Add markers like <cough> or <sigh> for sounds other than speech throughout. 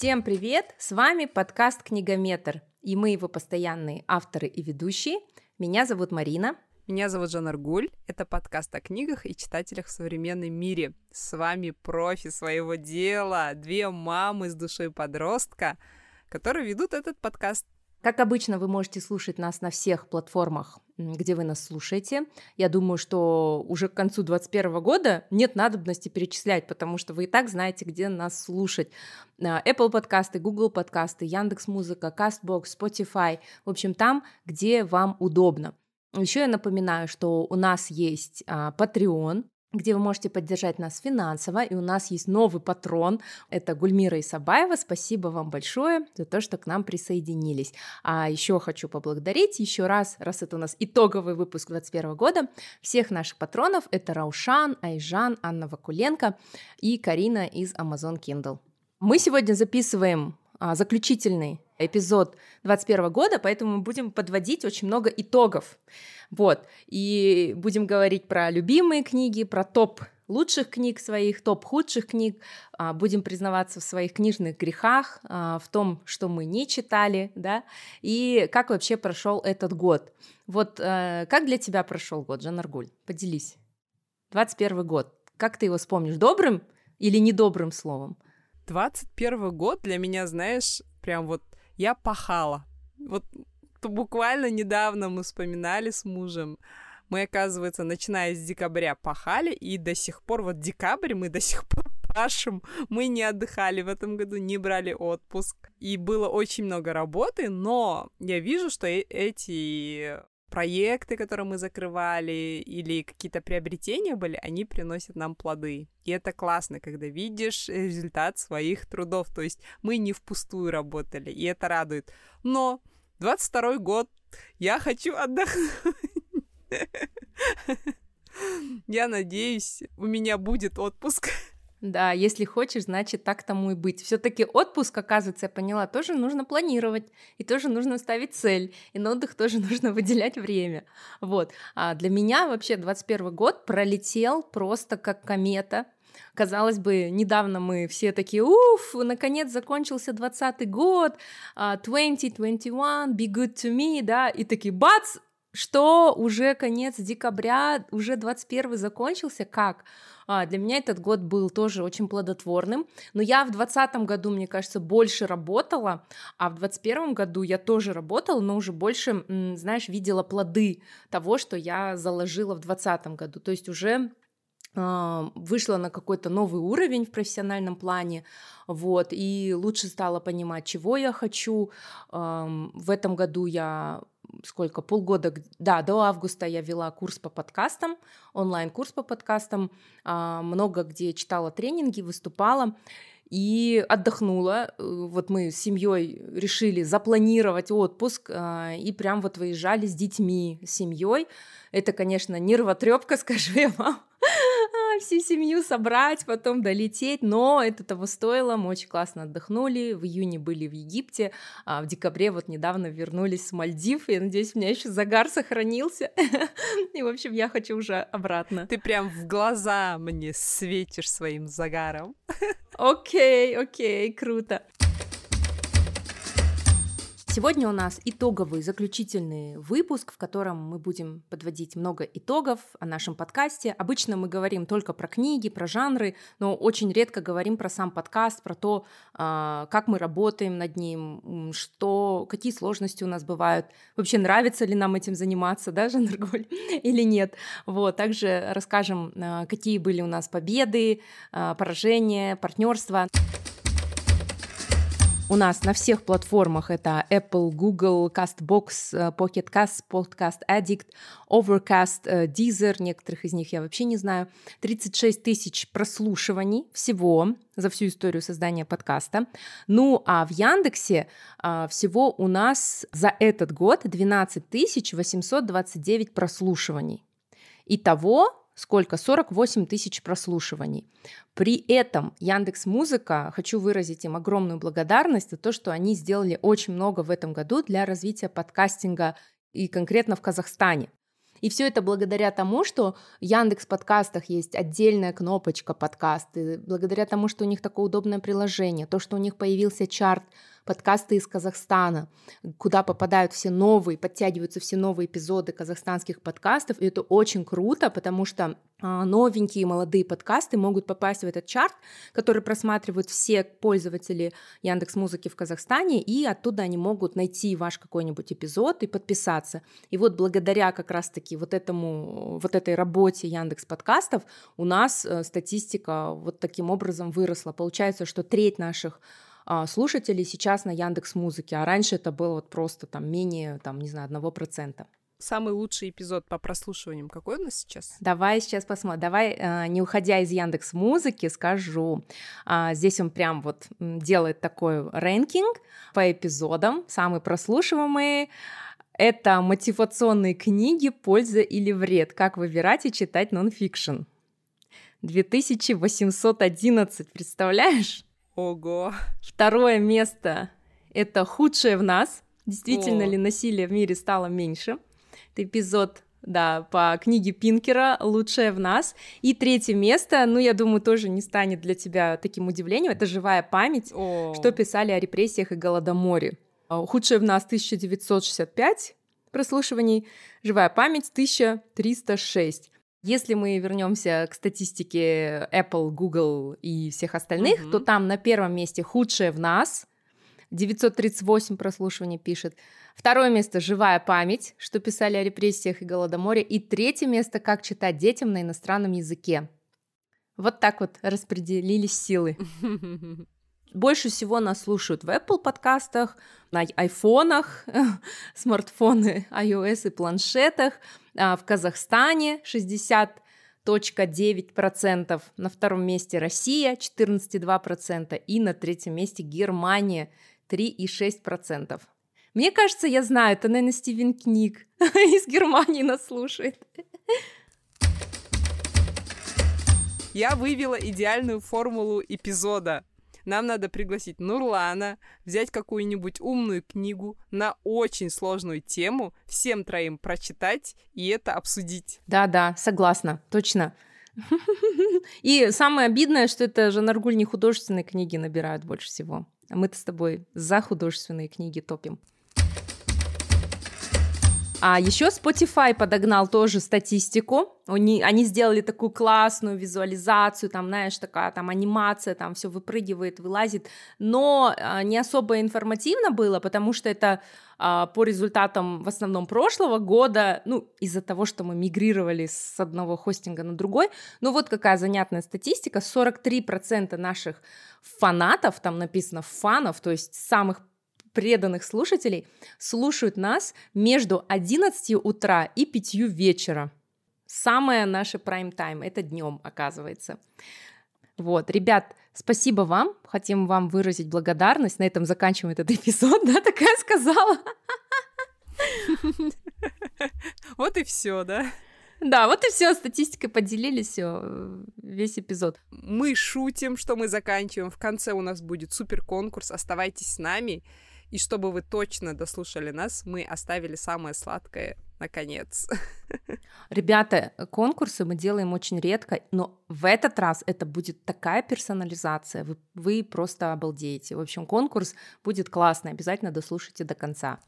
Всем привет! С вами подкаст «Книгометр» и мы его постоянные авторы и ведущие. Меня зовут Марина. Меня зовут Жан Аргуль. Это подкаст о книгах и читателях в современном мире. С вами профи своего дела, две мамы с душой подростка, которые ведут этот подкаст. Как обычно, вы можете слушать нас на всех платформах, где вы нас слушаете. Я думаю, что уже к концу 2021 года нет надобности перечислять, потому что вы и так знаете, где нас слушать. А, Apple подкасты, Google подкасты, Яндекс Музыка, Castbox, Spotify. В общем, там, где вам удобно. Еще я напоминаю, что у нас есть а, Patreon, где вы можете поддержать нас финансово. И у нас есть новый патрон. Это Гульмира Исабаева. Спасибо вам большое за то, что к нам присоединились. А еще хочу поблагодарить еще раз, раз это у нас итоговый выпуск 2021 года, всех наших патронов. Это Раушан, Айжан, Анна Вакуленко и Карина из Amazon Kindle. Мы сегодня записываем а, заключительный эпизод 2021 года, поэтому мы будем подводить очень много итогов. Вот. И будем говорить про любимые книги, про топ лучших книг своих, топ худших книг, а, будем признаваться в своих книжных грехах, а, в том, что мы не читали, да, и как вообще прошел этот год. Вот э, как для тебя прошел год, Жан Аргуль? Поделись. 21 год. Как ты его вспомнишь? Добрым или недобрым словом? 21 год для меня, знаешь, прям вот я пахала. Вот буквально недавно мы вспоминали с мужем. Мы, оказывается, начиная с декабря пахали, и до сих пор, вот декабрь мы до сих пор пашем. Мы не отдыхали в этом году, не брали отпуск. И было очень много работы, но я вижу, что э, эти проекты, которые мы закрывали, или какие-то приобретения были, они приносят нам плоды. И это классно, когда видишь результат своих трудов. То есть мы не впустую работали, и это радует. Но 22 год, я хочу отдохнуть. <laughs> Я надеюсь, у меня будет отпуск. <laughs> Да, если хочешь, значит так тому и быть. Все-таки отпуск, оказывается, я поняла, тоже нужно планировать, и тоже нужно ставить цель, и на отдых тоже <laughs> нужно выделять время. Вот. А для меня вообще 21 год пролетел просто как комета. Казалось бы, недавно мы все такие, уф, наконец закончился 20 год, 2021, а, be good to me, да, и такие, бац, что уже конец декабря, уже 21 закончился, как? А, для меня этот год был тоже очень плодотворным, но я в 2020 году, мне кажется, больше работала, а в 2021 году я тоже работала, но уже больше, знаешь, видела плоды того, что я заложила в 2020 году, то есть уже а, вышла на какой-то новый уровень в профессиональном плане, вот, и лучше стала понимать, чего я хочу. В этом году я сколько, полгода, да, до августа я вела курс по подкастам, онлайн-курс по подкастам, а, много где читала тренинги, выступала, и отдохнула. Э, вот мы с семьей решили запланировать отпуск а, и прям вот выезжали с детьми, с семьей. Это, конечно, нервотрепка, <laughs> скажу я вам <laughs> всю семью собрать, потом долететь, но это того стоило, мы очень классно отдохнули, в июне были в Египте, а в декабре вот недавно вернулись с Мальдив, я надеюсь, у меня еще загар сохранился, <laughs> и, в общем, я хочу уже обратно. Ты прям в глаза мне светишь своим загаром. Окей, окей, круто. Сегодня у нас итоговый, заключительный выпуск, в котором мы будем подводить много итогов о нашем подкасте. Обычно мы говорим только про книги, про жанры, но очень редко говорим про сам подкаст, про то, а, как мы работаем над ним, что, какие сложности у нас бывают, вообще нравится ли нам этим заниматься, да, Жанр Голь, <laughs> или нет. Вот, также расскажем, а, какие были у нас победы, а, поражения, партнерства. У нас на всех платформах это Apple, Google, CastBox, э, Pocket Cast, Podcast Addict, Overcast, э, Deezer, некоторых из них я вообще не знаю. 36 тысяч прослушиваний всего за всю историю создания подкаста. Ну а в Яндексе а, всего у нас за этот год 12 829 прослушиваний. Итого сколько? 48 тысяч прослушиваний. При этом Яндекс Музыка, хочу выразить им огромную благодарность за то, что они сделали очень много в этом году для развития подкастинга и конкретно в Казахстане. И все это благодаря тому, что в Яндекс подкастах есть отдельная кнопочка подкасты, благодаря тому, что у них такое удобное приложение, то, что у них появился чарт подкасты из Казахстана, куда попадают все новые, подтягиваются все новые эпизоды казахстанских подкастов, и это очень круто, потому что а, новенькие молодые подкасты могут попасть в этот чарт, который просматривают все пользователи Яндекс Музыки в Казахстане, и оттуда они могут найти ваш какой-нибудь эпизод и подписаться. И вот благодаря как раз-таки вот этому, вот этой работе Яндекс подкастов у нас э, статистика вот таким образом выросла. Получается, что треть наших слушателей сейчас на Яндекс Музыке, а раньше это было вот просто там менее, там, не знаю, одного процента. Самый лучший эпизод по прослушиваниям какой у нас сейчас? Давай сейчас посмотрим. Давай, э, не уходя из Яндекс Музыки, скажу. А, здесь он прям вот делает такой рэнкинг по эпизодам. Самые прослушиваемые это мотивационные книги «Польза или вред. Как выбирать и читать нонфикшн». 2811, представляешь? Ого. Второе место — это «Худшее в нас». Действительно О. ли насилие в мире стало меньше? Это эпизод да, по книге Пинкера «Лучшее в нас». И третье место, ну, я думаю, тоже не станет для тебя таким удивлением, это «Живая память», О. что писали о репрессиях и голодоморе. «Худшее в нас» 1965 прослушиваний, «Живая память» 1306. Если мы вернемся к статистике Apple, Google и всех остальных, mm-hmm. то там на первом месте худшее в нас. 938 прослушиваний пишет. Второе место «Живая память», что писали о репрессиях и голодоморе. И третье место «Как читать детям на иностранном языке». Вот так вот распределились силы. <laughs> Больше всего нас слушают в Apple подкастах, на айфонах, <laughs> смартфоны iOS и планшетах, а, в Казахстане 60.9%, на втором месте Россия 14,2% и на третьем месте Германия 3,6%. Мне кажется, я знаю, это, наверное, Стивен Книг <laughs> из Германии нас слушает. Я вывела идеальную формулу эпизода. Нам надо пригласить Нурлана, взять какую-нибудь умную книгу на очень сложную тему, всем троим прочитать и это обсудить. Да-да, согласна, точно. И самое обидное, что это же Наргуль не художественные книги набирают больше всего. А мы-то с тобой за художественные книги топим. А еще Spotify подогнал тоже статистику. Они, они сделали такую классную визуализацию, там, знаешь, такая там анимация, там все выпрыгивает, вылазит, но а, не особо информативно было, потому что это а, по результатам в основном прошлого года, ну, из-за того, что мы мигрировали с одного хостинга на другой. Ну, вот какая занятная статистика, 43% наших фанатов, там написано фанов, то есть самых преданных слушателей слушают нас между 11 утра и 5 вечера. Самое наше прайм-тайм, это днем, оказывается. Вот, ребят, спасибо вам, хотим вам выразить благодарность. На этом заканчиваем этот эпизод, <laughs> да, такая сказала. <laughs> Вот и все, да? Да, вот и все, статистикой поделились, все, весь эпизод. Мы шутим, что мы заканчиваем. В конце у нас будет супер конкурс. Оставайтесь с нами. И чтобы вы точно дослушали нас, мы оставили самое сладкое наконец. Ребята, конкурсы мы делаем очень редко, но в этот раз это будет такая персонализация, вы, вы просто обалдеете. В общем, конкурс будет классный, обязательно дослушайте до конца.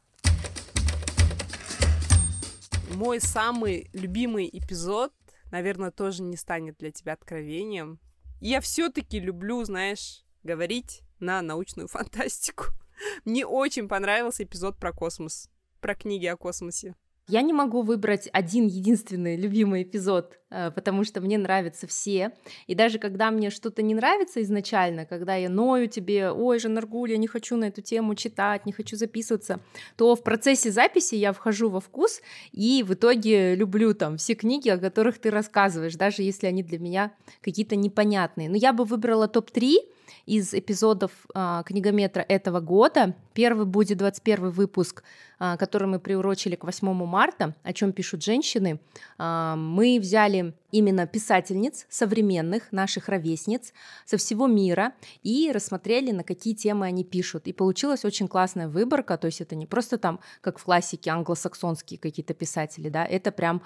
Мой самый любимый эпизод, наверное, тоже не станет для тебя откровением. Я все-таки люблю, знаешь, говорить на научную фантастику. <laughs> Мне очень понравился эпизод про космос, про книги о космосе. Я не могу выбрать один единственный любимый эпизод, э, потому что мне нравятся все. И даже когда мне что-то не нравится изначально, когда я ною тебе, ой, Жанаргуль, я не хочу на эту тему читать, не хочу записываться, то в процессе записи я вхожу во вкус и в итоге люблю там все книги, о которых ты рассказываешь, даже если они для меня какие-то непонятные. Но я бы выбрала топ-3, из эпизодов а, книгометра этого года. Первый будет 21 выпуск, а, который мы приурочили к 8 марта о чем пишут женщины, а, мы взяли именно писательниц современных, наших ровесниц со всего мира и рассмотрели, на какие темы они пишут. И получилась очень классная выборка, то есть это не просто там, как в классике, англосаксонские какие-то писатели, да, это прям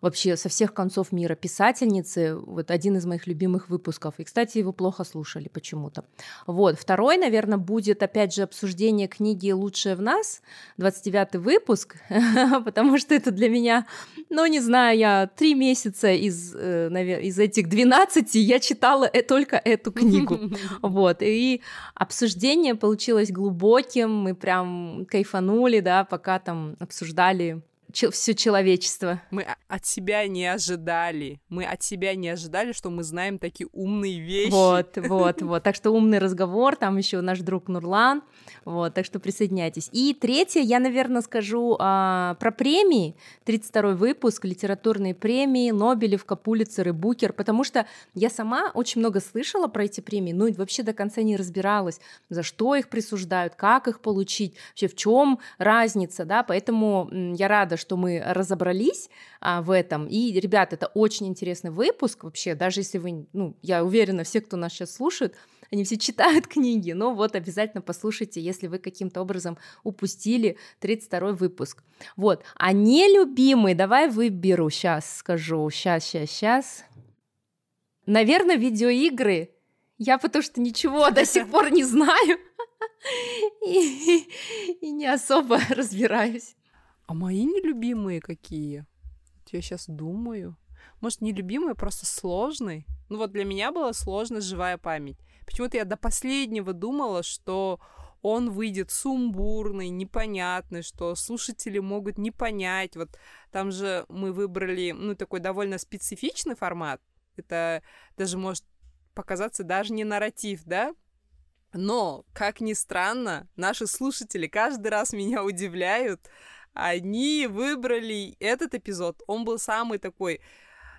вообще со всех концов мира писательницы. Вот один из моих любимых выпусков. И, кстати, его плохо слушали почему-то. Вот. Второй, наверное, будет, опять же, обсуждение книги «Лучшее в нас», 29 выпуск, <laughs> потому что это для меня, ну, не знаю, я три месяца из, э, из этих 12 я читала э, только эту книгу. <laughs> Вот. И обсуждение получилось глубоким, мы прям кайфанули, да, пока там обсуждали все человечество. Мы от себя не ожидали. Мы от себя не ожидали, что мы знаем такие умные вещи. Вот, <laughs> вот, вот. Так что умный разговор, там еще наш друг Нурлан. Вот, так что присоединяйтесь. И третье, я, наверное, скажу а, про премии. 32-й выпуск, литературные премии, Нобелевка, Пулицер и Букер, потому что я сама очень много слышала про эти премии, ну и вообще до конца не разбиралась, за что их присуждают, как их получить, вообще в чем разница, да, поэтому я рада, что мы разобрались а, в этом. И, ребят, это очень интересный выпуск вообще, даже если вы, ну, я уверена, все, кто нас сейчас слушает, они все читают <laughs> книги, но вот обязательно послушайте, если вы каким-то образом упустили 32 выпуск. Вот, а нелюбимый, давай выберу, сейчас скажу, сейчас, сейчас, сейчас. Наверное, видеоигры. Я потому что ничего до <laughs> сих пор не знаю <laughs> и, и не особо разбираюсь. А мои нелюбимые какие? Я сейчас думаю. Может, нелюбимые, просто сложный? Ну вот для меня была сложная живая память. Почему-то я до последнего думала, что он выйдет сумбурный, непонятный, что слушатели могут не понять. Вот там же мы выбрали, ну, такой довольно специфичный формат. Это даже может показаться даже не нарратив, да? Но, как ни странно, наши слушатели каждый раз меня удивляют, они выбрали этот эпизод. Он был самый такой,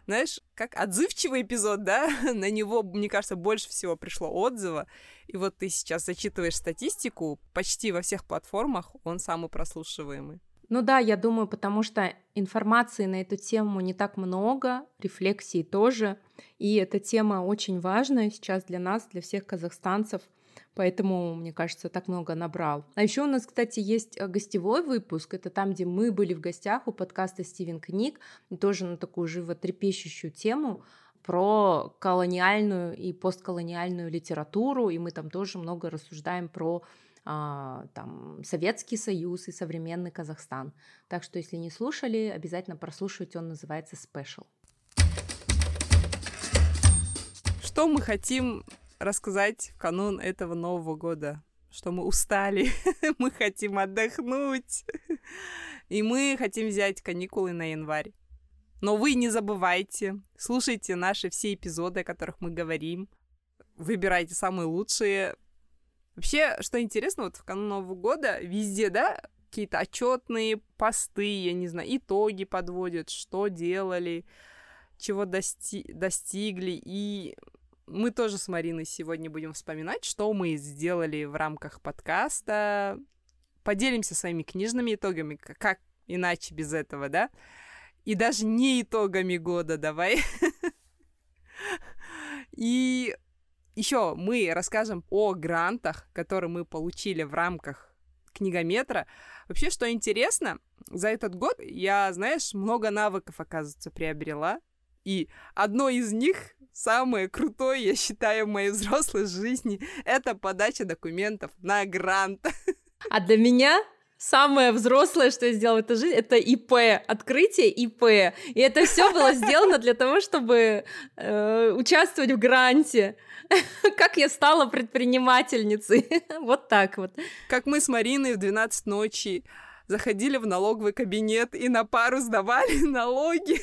знаешь, как отзывчивый эпизод, да? <laughs> На него, мне кажется, больше всего пришло отзыва. И вот ты сейчас зачитываешь статистику, почти во всех платформах он самый прослушиваемый. Ну да, я думаю, потому что информации на эту тему не так много, рефлексии тоже. И эта тема очень важная сейчас для нас, для всех казахстанцев — Поэтому, мне кажется, так много набрал. А еще у нас, кстати, есть э, гостевой выпуск. Это там, где мы были в гостях у подкаста Стивен Книг. тоже на такую животрепещущую тему про колониальную и постколониальную литературу. И мы там тоже много рассуждаем про а, там, Советский Союз и современный Казахстан. Так что, если не слушали, обязательно прослушайте, он называется Special. Что мы хотим рассказать в канун этого Нового года, что мы устали, <laughs> мы хотим отдохнуть, и мы хотим взять каникулы на январь. Но вы не забывайте, слушайте наши все эпизоды, о которых мы говорим, выбирайте самые лучшие. Вообще, что интересно, вот в канун Нового года везде, да, какие-то отчетные посты, я не знаю, итоги подводят, что делали, чего дости достигли. И мы тоже с Мариной сегодня будем вспоминать, что мы сделали в рамках подкаста. Поделимся своими книжными итогами, как иначе без этого, да? И даже не итогами года давай. <laughs> И еще мы расскажем о грантах, которые мы получили в рамках книгометра. Вообще, что интересно, за этот год я, знаешь, много навыков, оказывается, приобрела. И одно из них, самое крутое, я считаю, в моей взрослой жизни, это подача документов на грант. <laughs> А для меня самое взрослое, что я сделала в этой жизни, это ИП, открытие ИП. И это все было сделано для того, чтобы э, участвовать в гранте. <laughs> Как я стала предпринимательницей. <laughs> Вот так вот. Как мы с Мариной в 12 ночи заходили в налоговый кабинет и на пару сдавали <laughs> налоги.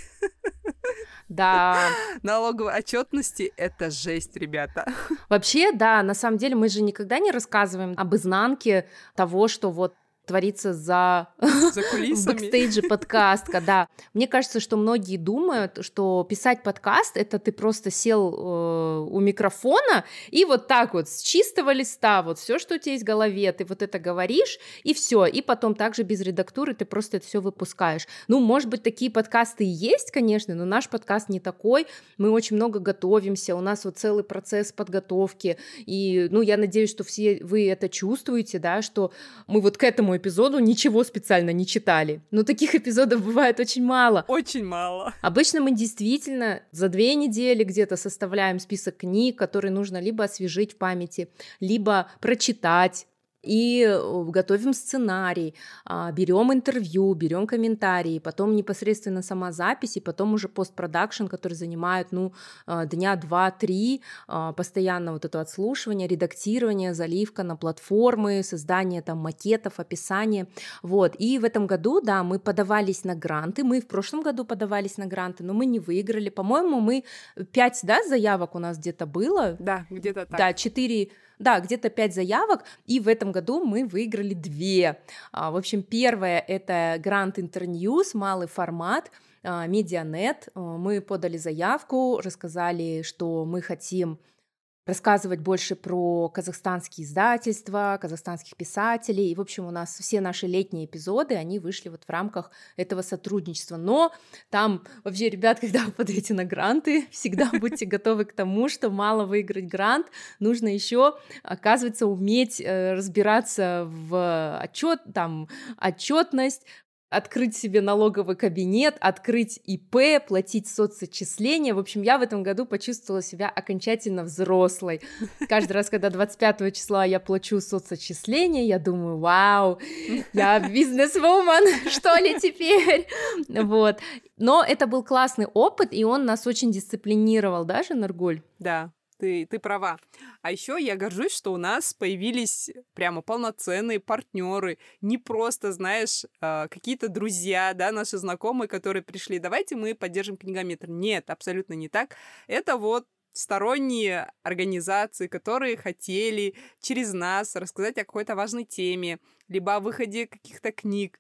Да. Налоговой отчетности это жесть, ребята. Вообще, да, на самом деле мы же никогда не рассказываем об изнанке того, что вот творится за, <laughs> за <laughs> кулисами. бэкстейджи подкаста, да. Мне кажется, что многие думают, что писать подкаст это ты просто сел э, у микрофона и вот так вот с чистого листа вот все, что у тебя есть в голове, ты вот это говоришь и все, и потом также без редактуры ты просто это все выпускаешь. Ну, может быть, такие подкасты и есть, конечно, но наш подкаст не такой. Мы очень много готовимся, у нас вот целый процесс подготовки, и, ну, я надеюсь, что все вы это чувствуете, да, что мы вот к этому эпизоду ничего специально не читали. Но таких эпизодов бывает очень мало. Очень мало. Обычно мы действительно за две недели где-то составляем список книг, которые нужно либо освежить в памяти, либо прочитать, и э, готовим сценарий, а, берем интервью, берем комментарии, потом непосредственно сама запись, и потом уже постпродакшн, который занимает, ну, а, дня два-три, а, постоянно вот это отслушивание, редактирование, заливка на платформы, создание там макетов, описание, вот, и в этом году, да, мы подавались на гранты, мы в прошлом году подавались на гранты, но мы не выиграли, по-моему, мы пять, да, заявок у нас где-то было? Да, где-то так. Да, четыре да, где-то пять заявок, и в этом году мы выиграли две. А, в общем, первое — это Грант Интерньюз, малый формат, Медианет. А, мы подали заявку, рассказали, что мы хотим рассказывать больше про казахстанские издательства, казахстанских писателей. И, в общем, у нас все наши летние эпизоды, они вышли вот в рамках этого сотрудничества. Но там вообще, ребят, <laughs> когда вы подаете на гранты, всегда <laughs> будьте готовы к тому, что мало выиграть грант, нужно еще, оказывается, уметь э, разбираться в отчет, там, отчетность, открыть себе налоговый кабинет, открыть ИП, платить соцотчисления. В общем, я в этом году почувствовала себя окончательно взрослой. <laughs> Каждый раз, когда 25 числа я плачу соцотчисления, я думаю, вау, я бизнес-вумен, <laughs> что ли теперь? Вот. Но это был классный опыт, и он нас очень дисциплинировал, да, Жанаргуль? Да, ты, ты права. А еще я горжусь, что у нас появились прямо полноценные партнеры, не просто, знаешь, а, какие-то друзья, да, наши знакомые, которые пришли, давайте мы поддержим книгометр. Нет, абсолютно не так. Это вот сторонние организации, которые хотели через нас рассказать о какой-то важной теме, либо о выходе каких-то книг.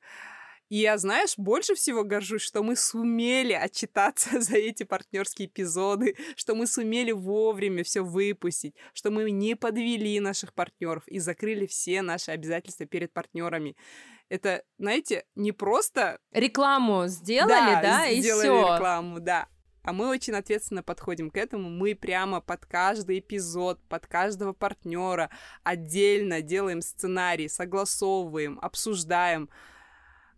И я, знаешь, больше всего горжусь, что мы сумели отчитаться <laughs> за эти партнерские эпизоды, что мы сумели вовремя все выпустить, что мы не подвели наших партнеров и закрыли все наши обязательства перед партнерами. Это, знаете, не просто рекламу сделали, да, да и сделали все. рекламу, да. А мы очень ответственно подходим к этому. Мы прямо под каждый эпизод, под каждого партнера отдельно делаем сценарий, согласовываем, обсуждаем.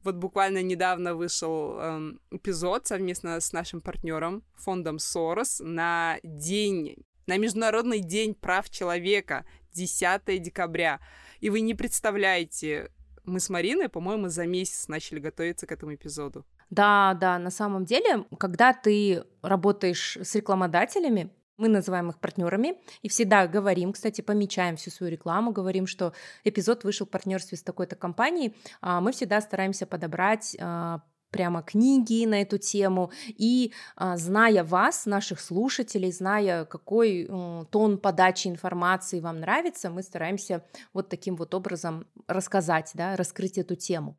Вот буквально недавно вышел эм, эпизод совместно с нашим партнером, фондом Сорос, на день, на Международный день прав человека, 10 декабря. И вы не представляете, мы с Мариной, по-моему, за месяц начали готовиться к этому эпизоду. Да, да, на самом деле, когда ты работаешь с рекламодателями, мы называем их партнерами и всегда говорим, кстати, помечаем всю свою рекламу, говорим, что эпизод вышел в партнерстве с такой-то компанией. А мы всегда стараемся подобрать а, прямо книги на эту тему. И а, зная вас, наших слушателей, зная, какой тон подачи информации вам нравится, мы стараемся вот таким вот образом рассказать, да, раскрыть эту тему.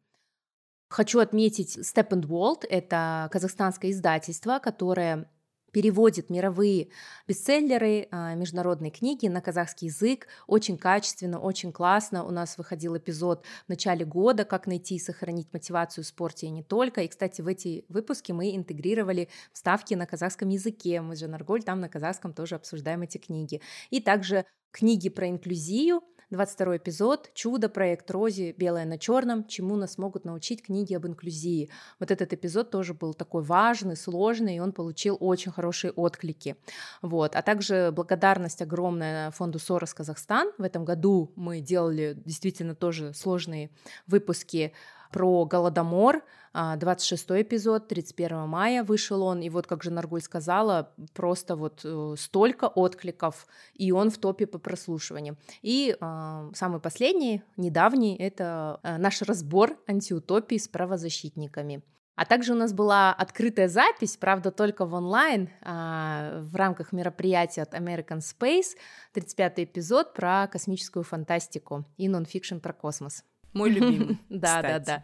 Хочу отметить Step and World, это казахстанское издательство, которое переводит мировые бестселлеры, а, международные книги на казахский язык очень качественно, очень классно. У нас выходил эпизод в начале года «Как найти и сохранить мотивацию в спорте и не только». И, кстати, в эти выпуски мы интегрировали вставки на казахском языке. Мы же Нарголь там на казахском тоже обсуждаем эти книги. И также книги про инклюзию – 22 эпизод «Чудо. Проект Рози. Белое на черном. Чему нас могут научить книги об инклюзии». Вот этот эпизод тоже был такой важный, сложный, и он получил очень хорошие отклики. Вот. А также благодарность огромная фонду Сорос Казахстан. В этом году мы делали действительно тоже сложные выпуски про Голодомор, 26 а, эпизод, 31 мая вышел он, и вот, как же Наргуль сказала, просто вот э, столько откликов, и он в топе по прослушиванию. И э, самый последний, недавний, это э, наш разбор антиутопии с правозащитниками. А также у нас была открытая запись, правда, только в онлайн, а, в рамках мероприятия от American Space, 35-й эпизод про космическую фантастику и нонфикшн про космос. Мой любимый. <laughs> Да, да, да.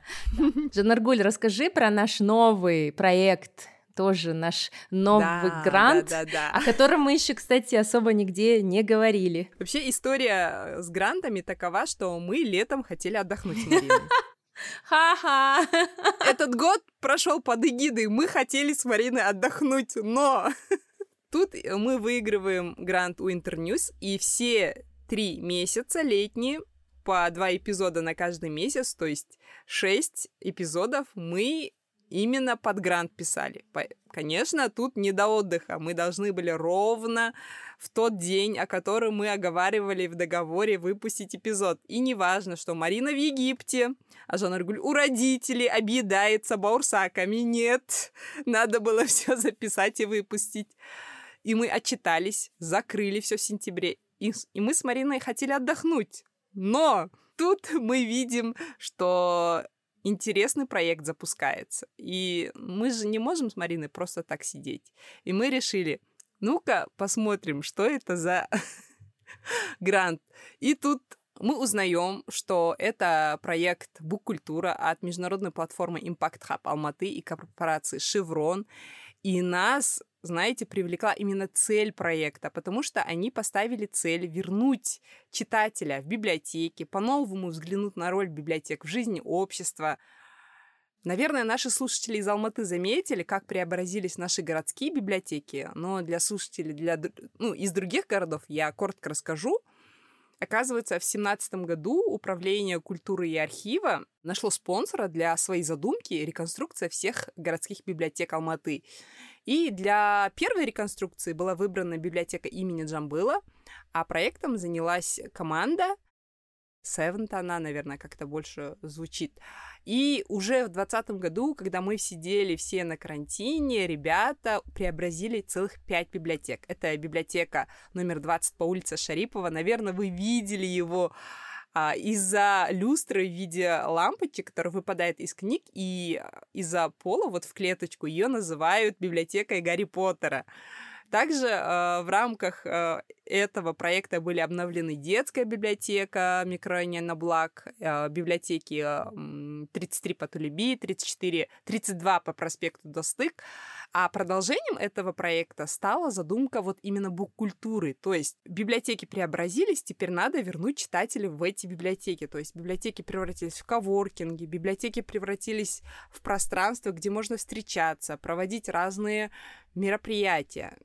Жанаргуль, расскажи про наш новый проект тоже наш новый да, грант, да, да, да. о котором мы еще, кстати, особо нигде не говорили. Вообще история с грантами такова, что мы летом хотели отдохнуть. <laughs> Ха-ха! <laughs> Этот год прошел под эгидой. Мы хотели с Мариной отдохнуть, но тут мы выигрываем грант у Интерньюз, и все три месяца летние по два эпизода на каждый месяц, то есть шесть эпизодов мы именно под грант писали. Конечно, тут не до отдыха. Мы должны были ровно в тот день, о котором мы оговаривали в договоре, выпустить эпизод. И неважно, что Марина в Египте, а Жан Аргуль у родителей объедается баурсаками. Нет, надо было <laughs> все записать и выпустить. И мы отчитались, закрыли все в сентябре. И, и мы с Мариной хотели отдохнуть. Но тут <laughs> мы видим, что интересный проект запускается. И мы же не можем с Мариной просто так сидеть. И мы решили, ну-ка посмотрим, что это за <laughs> грант. И тут мы узнаем, что это проект Буккультура от международной платформы Impact Hub Алматы и корпорации Chevron. И нас знаете, привлекла именно цель проекта, потому что они поставили цель вернуть читателя в библиотеке, по-новому взглянуть на роль библиотек в жизни общества. Наверное, наши слушатели из Алматы заметили, как преобразились наши городские библиотеки, но для слушателей для, ну, из других городов я коротко расскажу. Оказывается, в 2017 году Управление культуры и архива нашло спонсора для своей задумки реконструкция всех городских библиотек Алматы. И для первой реконструкции была выбрана библиотека имени Джамбыла, а проектом занялась команда Севент она, наверное, как-то больше звучит. И уже в 2020 году, когда мы сидели все на карантине, ребята преобразили целых пять библиотек. Это библиотека номер 20 по улице Шарипова. Наверное, вы видели его а, из-за люстры в виде лампочки, которая выпадает из книг, и а, из-за пола вот в клеточку ее называют библиотекой Гарри Поттера. Также э, в рамках э, этого проекта были обновлены детская библиотека микрорайона на Благ, э, библиотеки э, 33 по Тулеби, 34, 32 по проспекту Достык. А продолжением этого проекта стала задумка вот именно бук-культуры. То есть библиотеки преобразились, теперь надо вернуть читателей в эти библиотеки. То есть библиотеки превратились в коворкинги, библиотеки превратились в пространство, где можно встречаться, проводить разные мероприятия.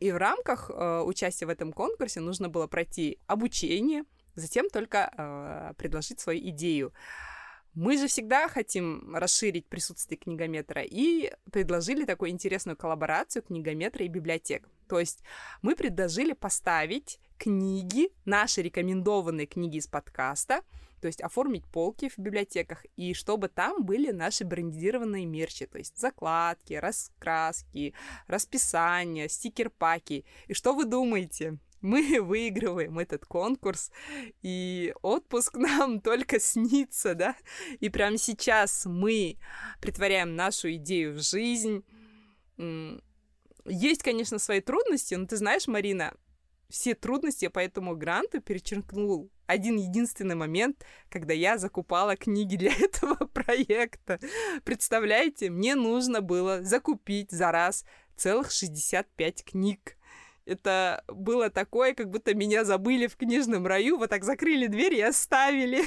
И в рамках э, участия в этом конкурсе нужно было пройти обучение, затем только э, предложить свою идею. Мы же всегда хотим расширить присутствие книгометра и предложили такую интересную коллаборацию книгометра и библиотек. То есть мы предложили поставить книги, наши рекомендованные книги из подкаста, то есть оформить полки в библиотеках, и чтобы там были наши брендированные мерчи, то есть закладки, раскраски, расписания, стикер-паки. И что вы думаете? <laughs> мы выигрываем этот конкурс, и отпуск <laughs> нам только снится, да? И прямо сейчас мы притворяем нашу идею в жизнь. Есть, конечно, свои трудности, но ты знаешь, Марина, все трудности по этому гранту перечеркнул один единственный момент, когда я закупала книги для <laughs> этого проекта. Представляете, мне нужно было закупить за раз целых 65 книг. Это было такое, как будто меня забыли в книжном раю, вот так закрыли дверь и оставили.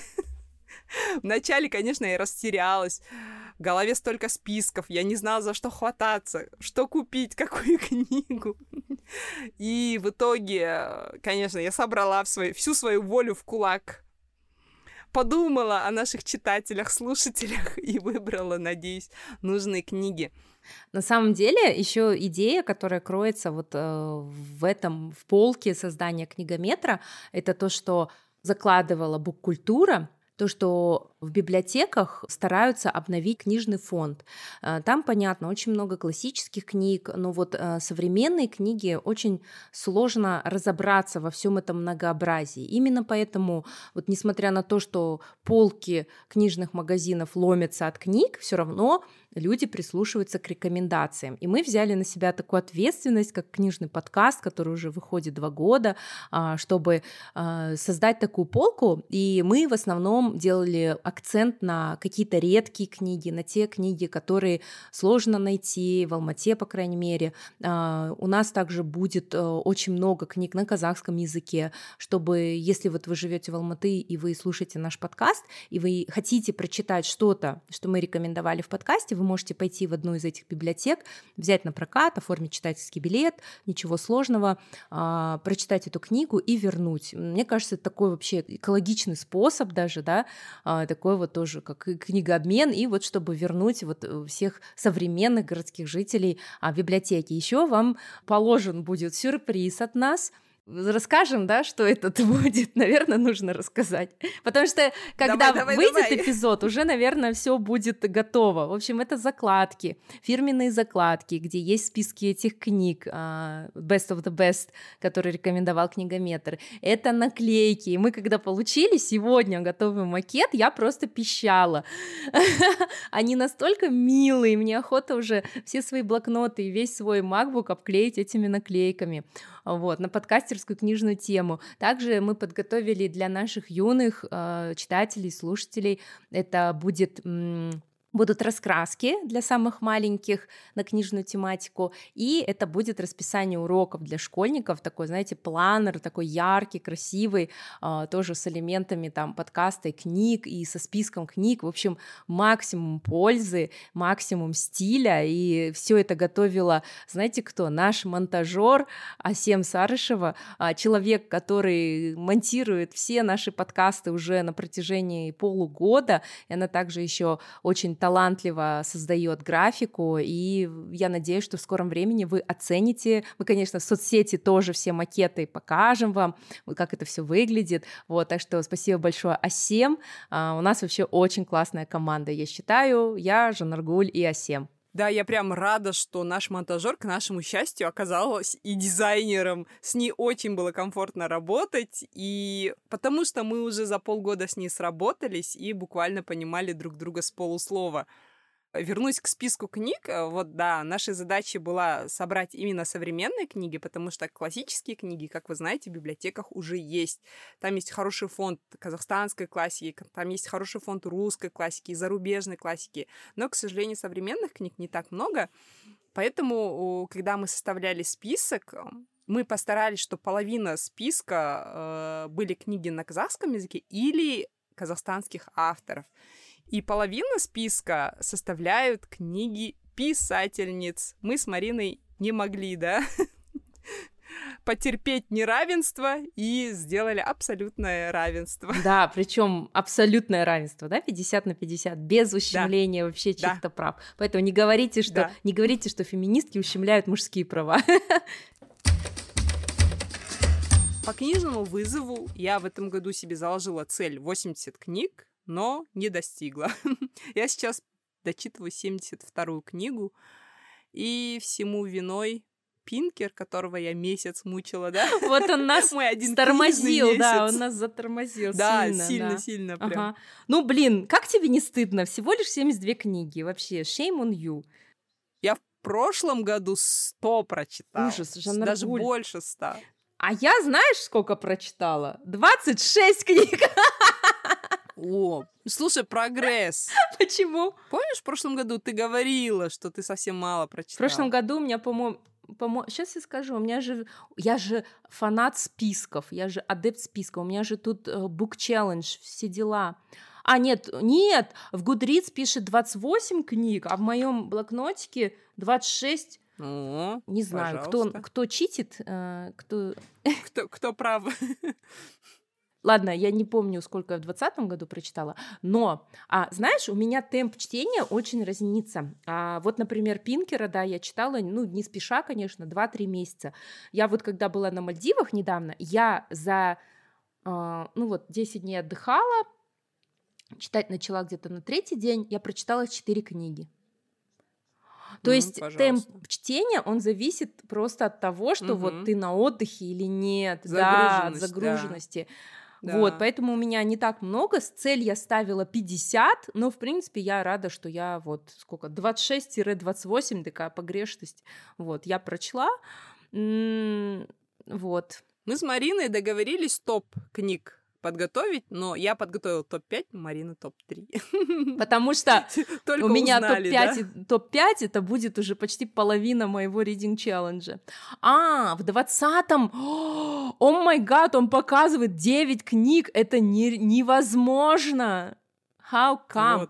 <laughs> Вначале, конечно, я растерялась. В голове столько списков, я не знала, за что хвататься, что купить, <laughs> какую книгу. И в итоге, конечно, я собрала свой, всю свою волю в кулак, подумала о наших читателях, слушателях и выбрала, надеюсь, нужные книги. На самом деле, еще идея, которая кроется вот э, в этом, в полке создания книгометра, это то, что закладывала бук-культура, то, что в библиотеках стараются обновить книжный фонд. Э, там, понятно, очень много классических книг, но вот э, современные книги очень сложно разобраться во всем этом многообразии. Именно поэтому, вот несмотря на то, что полки книжных магазинов ломятся от книг, все равно люди прислушиваются к рекомендациям. И мы взяли на себя такую ответственность, как книжный подкаст, который уже выходит два года, а, чтобы а, создать такую полку. И мы в основном делали акцент на какие-то редкие книги, на те книги, которые сложно найти, в Алмате, по крайней мере. А, у нас также будет э, очень много книг на казахском языке, чтобы, если вот вы живете в Алматы и вы слушаете наш подкаст, и вы хотите прочитать что-то, что мы рекомендовали в подкасте, вы можете пойти в одну из этих библиотек, взять на прокат, оформить читательский билет, ничего сложного, а, прочитать эту книгу и вернуть. Мне кажется, это такой вообще экологичный способ даже, да, а, такой вот тоже как книгообмен, и вот чтобы вернуть вот э, всех современных городских жителей а, в библиотеке. Еще вам положен будет сюрприз от нас – расскажем, да, что это <laughs> будет, наверное, нужно рассказать. Потому что когда давай, давай, выйдет давай. эпизод, уже, наверное, все будет готово. В общем, это закладки, фирменные закладки, где есть списки этих книг, uh, Best of the Best, который рекомендовал книгометр. Это наклейки. И мы, когда получили сегодня готовый макет, я просто пищала. <laughs> Они настолько милые, мне охота уже все свои блокноты и весь свой MacBook обклеить этими наклейками вот, на подкастерскую книжную тему. Также мы подготовили для наших юных э, читателей, слушателей, это будет Будут раскраски для самых маленьких на книжную тематику, и это будет расписание уроков для школьников, такой, знаете, планер, такой яркий, красивый, а, тоже с элементами там подкаста и книг, и со списком книг, в общем, максимум пользы, максимум стиля, и все это готовила, знаете кто, наш монтажер Асем Сарышева, а, человек, который монтирует все наши подкасты уже на протяжении полугода, и она также еще очень талантливо создает графику, и я надеюсь, что в скором времени вы оцените. Мы, конечно, в соцсети тоже все макеты покажем вам, как это все выглядит. Вот, так что спасибо большое Асем. А, у нас вообще очень классная команда, я считаю. Я, Жанаргуль и Асем. Да, я прям рада, что наш монтажер, к нашему счастью, оказалась и дизайнером. С ней очень было комфортно работать, и потому что мы уже за полгода с ней сработались и буквально понимали друг друга с полуслова. Вернусь к списку книг. Э, вот да, нашей задачей была собрать именно современные книги, потому что классические книги, как вы знаете, в библиотеках уже есть. Там есть хороший фонд казахстанской классики, там есть хороший фонд русской классики зарубежной классики. Но, к сожалению, современных книг не так много. Поэтому, когда мы составляли список, мы постарались, что половина списка э, были книги на казахском языке или казахстанских авторов. И половина списка составляют книги писательниц. Мы с Мариной не могли, да, <laughs> потерпеть неравенство и сделали абсолютное равенство. <laughs> Да, причем абсолютное равенство, да, 50 на 50, без ущемления да. вообще чьих-то да. прав. Поэтому не говорите, что да. не говорите, что феминистки ущемляют мужские права. <laughs> По книжному вызову я в этом году себе заложила цель 80 книг, но не достигла. <laughs> Я сейчас дочитываю 72-ю книгу, и всему виной Пинкер, которого я месяц мучила, да? <laughs> Вот он нас <laughs> Мой один тормозил, да, он нас затормозил да, сильно. сильно, да. сильно прям. Ага. Ну, блин, как тебе не стыдно? Всего лишь 72 книги, вообще, shame on you. Я в прошлом году 100 прочитала. Ужас, Жанна Даже больше 100. А я знаешь, сколько прочитала? 26 книг. О, слушай, прогресс. <laughs> Почему? Помнишь, в прошлом году ты говорила, что ты совсем мало прочитала? В прошлом году у меня, по-моему, по сейчас я скажу, у меня же, я же фанат списков, я же адепт списка, у меня же тут uh, book challenge, все дела. А, нет, нет, в Goodreads пишет 28 книг, а в моем блокнотике 26 о, не знаю, кто, кто читит, э, кто... кто... Кто прав. <laughs> Ладно, я не помню, сколько я в 2020 году прочитала, но, а, знаешь, у меня темп чтения очень разнится. А, вот, например, Пинкера, да, я читала, ну, не спеша, конечно, 2-3 месяца. Я вот, когда была на Мальдивах недавно, я за, а, ну вот, 10 дней отдыхала, читать начала где-то на третий день, я прочитала 4 книги. То ну, есть пожалуйста. темп чтения, он зависит просто от того, что угу. вот ты на отдыхе или нет, да, от загруженности. Да. Да. Вот, поэтому у меня не так много. С цель я ставила 50, но, в принципе, я рада, что я вот сколько, 26-28, такая погрешность. Вот, я прочла. М-м- вот. Мы с Мариной договорились топ книг подготовить, но я подготовила топ-5, Марина топ-3. <laughs> Потому что у меня топ-5, да? топ-5 это будет уже почти половина моего reading челленджа. А, в 20-м, <gasps> о май гад, он показывает 9 книг, это не, невозможно. How come? Вот,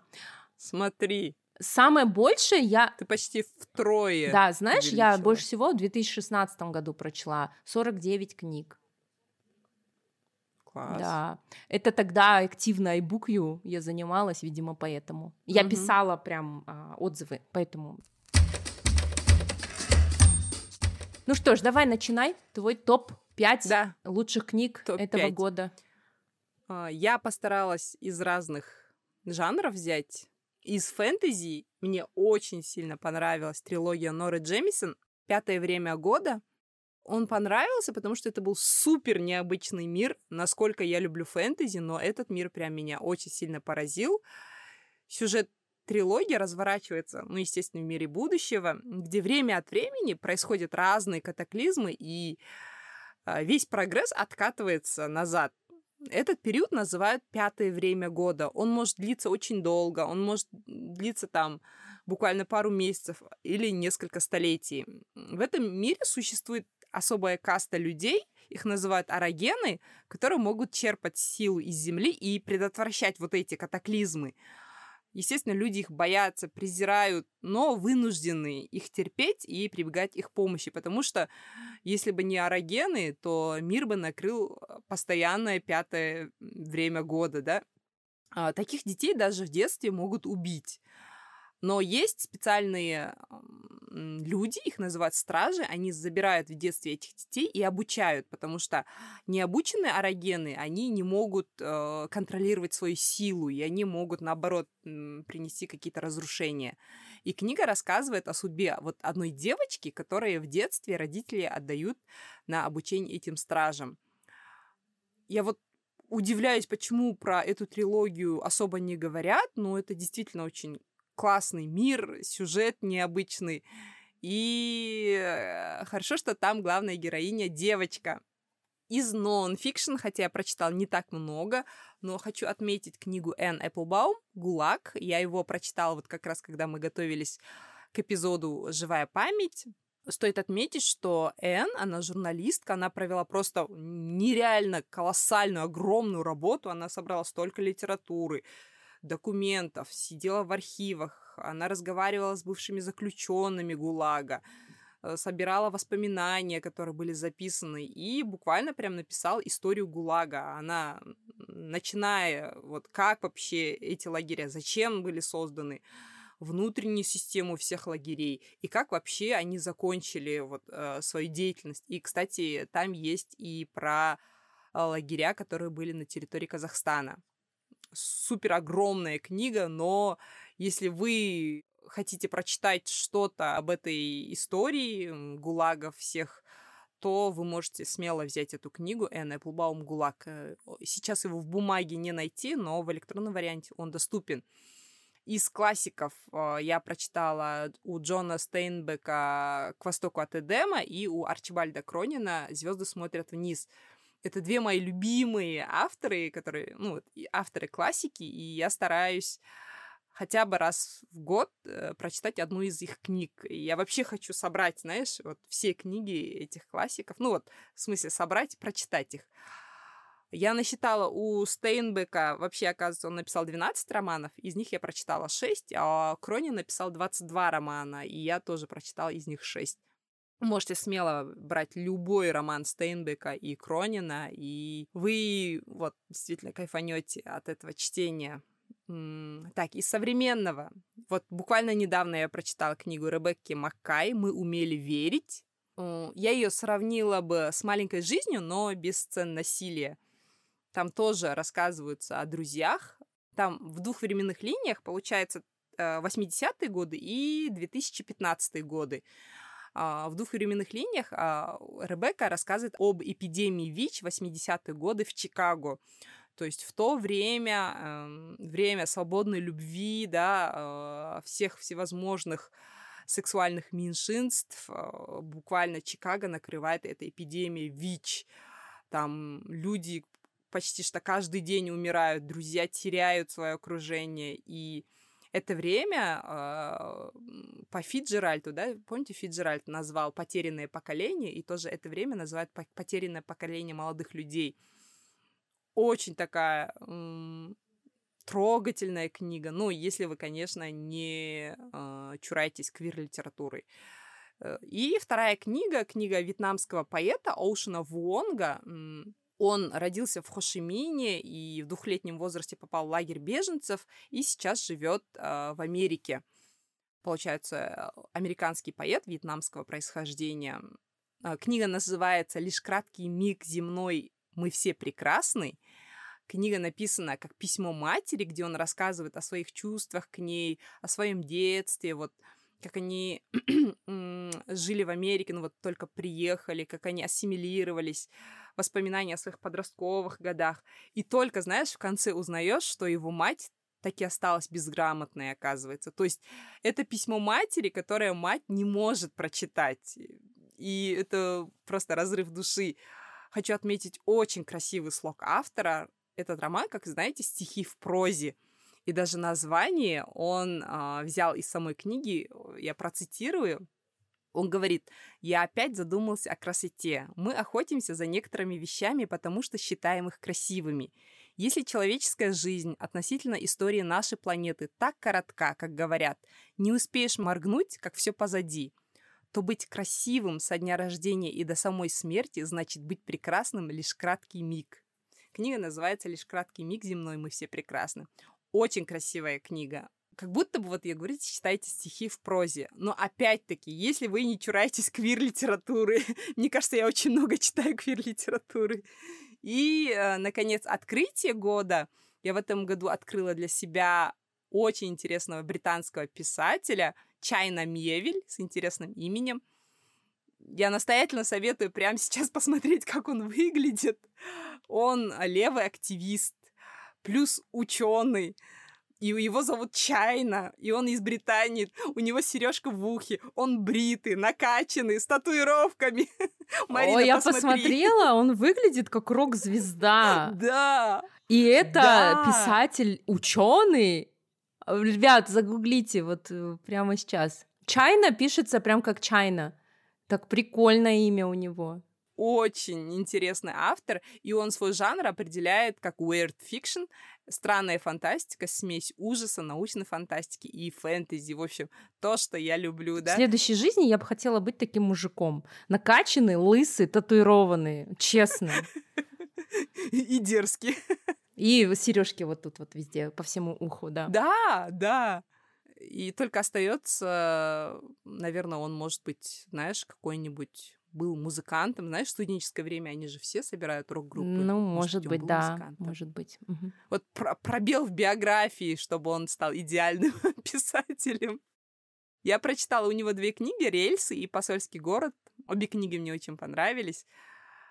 смотри. Самое большее я... Ты почти втрое Да, знаешь, увеличила. я больше всего в 2016 году прочла 49 книг. Класс. Да. Это тогда активно iBookU я занималась, видимо, поэтому. Я угу. писала прям а, отзывы, поэтому... Ну что ж, давай начинай. Твой топ-5 да. лучших книг топ этого года. А, я постаралась из разных жанров взять. Из фэнтези мне очень сильно понравилась трилогия Норы Джемисон «Пятое время года». Он понравился, потому что это был супер необычный мир, насколько я люблю фэнтези, но этот мир прям меня очень сильно поразил. Сюжет трилогии разворачивается, ну, естественно, в мире будущего, где время от времени происходят разные катаклизмы, и а, весь прогресс откатывается назад. Этот период называют пятое время года. Он может длиться очень долго, он может длиться там буквально пару месяцев или несколько столетий. В этом мире существует особая каста людей, их называют арагены, которые могут черпать силу из земли и предотвращать вот эти катаклизмы. Естественно, люди их боятся, презирают, но вынуждены их терпеть и прибегать их помощи, потому что если бы не арагены, то мир бы накрыл э, постоянное пятое время года, да. А, таких детей даже в детстве могут убить. Но есть специальные люди, их называют стражи, они забирают в детстве этих детей и обучают, потому что необученные арагены, они не могут э, контролировать свою силу, и они могут, наоборот, принести какие-то разрушения. И книга рассказывает о судьбе вот одной девочки, которая в детстве родители отдают на обучение этим стражам. Я вот удивляюсь, почему про эту трилогию особо не говорят, но это действительно очень классный мир, сюжет необычный. И э, хорошо, что там главная героиня девочка. Из нон-фикшн, хотя я прочитала не так много, но хочу отметить книгу Энн Эпплбаум «ГУЛАГ». Я его прочитала вот как раз, когда мы готовились к эпизоду «Живая память». Стоит отметить, что Энн, она журналистка, она провела просто нереально колоссальную, огромную работу. Она собрала столько литературы, документов, сидела в архивах, она разговаривала с бывшими заключенными ГУЛАГа, э, собирала воспоминания, которые были записаны, и буквально прям написал историю ГУЛАГа. Она, начиная, вот как вообще эти лагеря, зачем были созданы, внутреннюю систему всех лагерей и как вообще они закончили вот э, свою деятельность. И, кстати, там есть и про э, лагеря, которые были на территории Казахстана супер огромная книга, но если вы хотите прочитать что-то об этой истории ГУЛАГов всех, то вы можете смело взять эту книгу Энн Эпплбаум «ГУЛАГ». Э, сейчас его в бумаге не найти, но в электронном варианте он доступен. Из классиков э, я прочитала у Джона Стейнбека «К востоку от Эдема» и у Арчибальда Кронина «Звезды смотрят вниз» это две мои любимые авторы, которые, ну, авторы классики, и я стараюсь хотя бы раз в год э, прочитать одну из их книг. И я вообще хочу собрать, знаешь, вот все книги этих классиков, ну вот, в смысле, собрать, прочитать их. Я насчитала у Стейнбека, вообще, оказывается, он написал 12 романов, из них я прочитала 6, а Кронин написал 22 романа, и я тоже прочитала из них 6. Можете смело брать любой роман Стейнбека и Кронина, и вы вот действительно кайфанете от этого чтения. Так, из современного. Вот буквально недавно я прочитала книгу Ребекки Маккай «Мы умели верить». Я ее сравнила бы с маленькой жизнью, но без сцен насилия. Там тоже рассказываются о друзьях. Там в двух временных линиях, получается, 80-е э, годы и 2015 годы. А, в двух временных линиях а, Ребекка рассказывает об эпидемии ВИЧ 80-е годы в Чикаго. То есть в то время, эм, время свободной любви, да, а, всех всевозможных сексуальных меньшинств, буквально Чикаго накрывает эта эпидемия ВИЧ. Там люди почти что каждый день умирают, друзья теряют свое окружение, и это время э, по Фиджеральду, да, помните, Фиджеральд назвал потерянное поколение, и тоже это время называют потерянное поколение молодых людей. Очень такая м- трогательная книга, ну, если вы, конечно, не э, чураетесь квир-литературой. Э, и вторая книга, книга вьетнамского поэта Оушена Вуонга, он родился в Хошимине и в двухлетнем возрасте попал в лагерь беженцев и сейчас живет э, в Америке. Получается, американский поэт вьетнамского происхождения. Э, книга называется «Лишь краткий миг земной. Мы все прекрасны». Книга написана как письмо матери, где он рассказывает о своих чувствах к ней, о своем детстве, вот как они <clears throat> жили в Америке, ну вот только приехали, как они ассимилировались, воспоминания о своих подростковых годах. И только, знаешь, в конце узнаешь, что его мать таки осталась безграмотной, оказывается. То есть это письмо матери, которое мать не может прочитать. И это просто разрыв души. Хочу отметить очень красивый слог автора. Этот роман, как знаете, стихи в прозе. И даже название он а, взял из самой книги, я процитирую. Он говорит, я опять задумался о красоте. Мы охотимся за некоторыми вещами, потому что считаем их красивыми. Если человеческая жизнь относительно истории нашей планеты так коротка, как говорят, не успеешь моргнуть, как все позади, то быть красивым со дня рождения и до самой смерти значит быть прекрасным лишь краткий миг. Книга называется «Лишь краткий миг земной, мы все прекрасны». Очень красивая книга как будто бы, вот я говорю, читайте стихи в прозе. Но опять-таки, если вы не чураетесь квир-литературы, <laughs> мне кажется, я очень много читаю квир-литературы. И, э, наконец, открытие года. Я в этом году открыла для себя очень интересного британского писателя Чайна Мевель с интересным именем. Я настоятельно советую прямо сейчас <laughs> посмотреть, как он выглядит. Он левый активист, плюс ученый и его зовут Чайна, и он из Британии, у него сережка в ухе, он бритый, накачанный, с татуировками. <laughs> Марина, О, я посмотри. посмотрела, он выглядит как рок-звезда. Да. И это да. писатель, ученый. Ребят, загуглите вот э, прямо сейчас. Чайна пишется прям как Чайна. Так прикольное имя у него очень интересный автор, и он свой жанр определяет как weird fiction, странная фантастика, смесь ужаса, научной фантастики и фэнтези. В общем, то, что я люблю, да. В следующей жизни я бы хотела быть таким мужиком. Накачанный, лысый, татуированный, честно. И дерзкий. И сережки вот тут вот везде, по всему уху, да. Да, да. И только остается, наверное, он может быть, знаешь, какой-нибудь был музыкантом. Знаешь, в студенческое время они же все собирают рок-группы. Ну, может, может быть, да. Может быть. Угу. Вот про пробел в биографии, чтобы он стал идеальным <laughs> писателем. Я прочитала у него две книги «Рельсы» и «Посольский город». Обе книги мне очень понравились.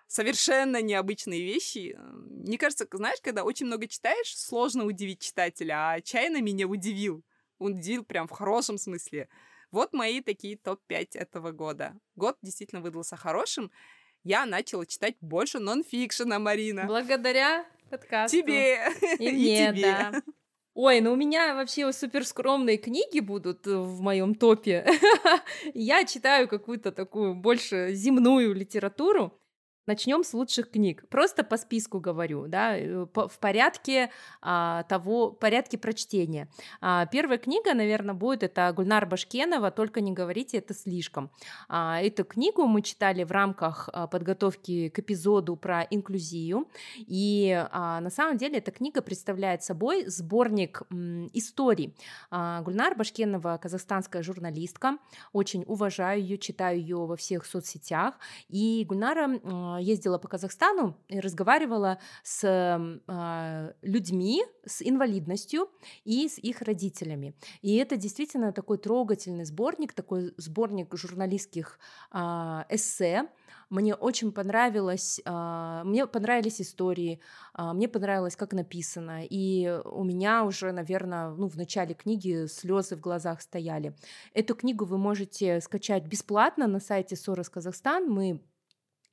Совершенно необычные вещи. Мне кажется, знаешь, когда очень много читаешь, сложно удивить читателя, а чайно меня удивил. Он удивил прям в хорошем смысле. Вот мои такие топ-5 этого года. Год действительно выдался хорошим. Я начала читать больше нон-фикшена, Марина. Благодаря подкасту. Тебе. И <laughs> мне, тебе. да. Ой, ну у меня вообще супер скромные книги будут в моем топе. <laughs> Я читаю какую-то такую больше земную литературу. Начнем с лучших книг. Просто по списку говорю, да, э, в порядке а, того, порядке прочтения. А, первая книга, наверное, будет это Гульнар Башкенова «Только не говорите, это слишком». А, эту книгу мы читали в рамках а, подготовки к эпизоду про инклюзию, и а, на самом деле эта книга представляет собой сборник м, историй. А, Гульнар Башкенова казахстанская журналистка, очень уважаю ее, читаю ее во всех соцсетях, и Гульнара ездила по Казахстану и разговаривала с э, людьми с инвалидностью и с их родителями. И это действительно такой трогательный сборник, такой сборник журналистских э, эссе. Мне очень понравилось, мне понравились истории, мне понравилось, как написано. И у меня уже, наверное, ну, в начале книги слезы в глазах стояли. Эту книгу вы можете скачать бесплатно на сайте Сорос Казахстан. Мы а,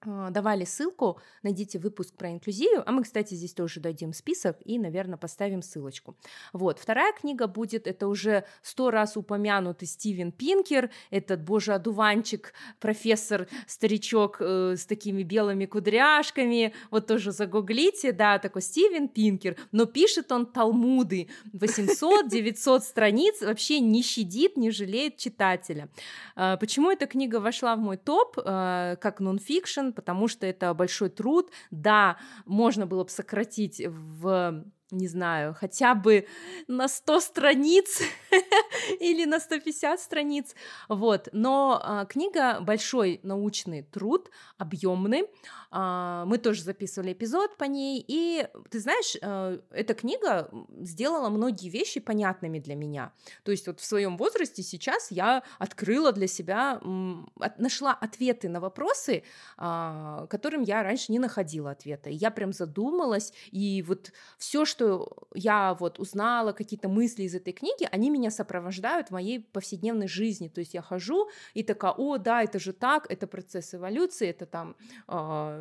давали ссылку, найдите выпуск про инклюзию, а мы, кстати, здесь тоже дадим список и, наверное, поставим ссылочку. Вот, вторая книга будет, это уже сто раз упомянутый Стивен Пинкер, этот, боже, одуванчик, профессор, старичок э, с такими белыми кудряшками, вот тоже загуглите, да, такой Стивен Пинкер, но пишет он талмуды, 800-900 страниц, вообще не щадит, не жалеет читателя. А, почему эта книга вошла в мой топ, э, как нонфикшн, потому что это большой труд. Да, можно было бы сократить в не знаю, хотя бы на 100 страниц <laughs> или на 150 страниц, вот, но а, книга большой научный труд, объемный, а, мы тоже записывали эпизод по ней, и ты знаешь, а, эта книга сделала многие вещи понятными для меня, то есть вот в своем возрасте сейчас я открыла для себя, от, нашла ответы на вопросы, а, которым я раньше не находила ответа, и я прям задумалась, и вот все, что я вот узнала, какие-то мысли из этой книги, они меня сопровождают в моей повседневной жизни. То есть я хожу и такая, о, да, это же так, это процесс эволюции, это там э,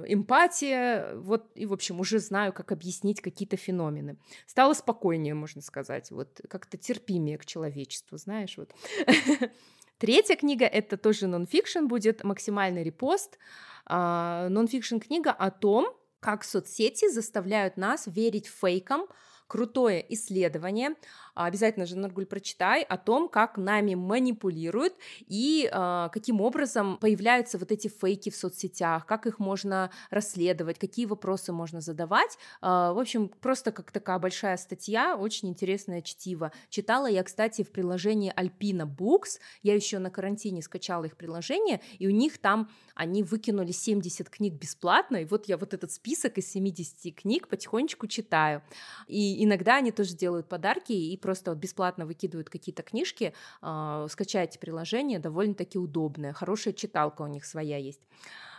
эмпатия, вот, и, в общем, уже знаю, как объяснить какие-то феномены. Стало спокойнее, можно сказать, вот, как-то терпимее к человечеству, знаешь, вот. <laughs> Третья книга — это тоже нонфикшн, будет максимальный репост. А, нонфикшн книга о том, как соцсети заставляют нас верить фейкам, крутое исследование обязательно же, Нургуль, прочитай о том, как нами манипулируют и э, каким образом появляются вот эти фейки в соцсетях, как их можно расследовать, какие вопросы можно задавать. Э, в общем, просто как такая большая статья, очень интересное чтиво. Читала я, кстати, в приложении Alpina Books, я еще на карантине скачала их приложение, и у них там они выкинули 70 книг бесплатно, и вот я вот этот список из 70 книг потихонечку читаю. И иногда они тоже делают подарки и просто вот бесплатно выкидывают какие-то книжки, э, скачайте приложение, довольно-таки удобное, хорошая читалка у них своя есть.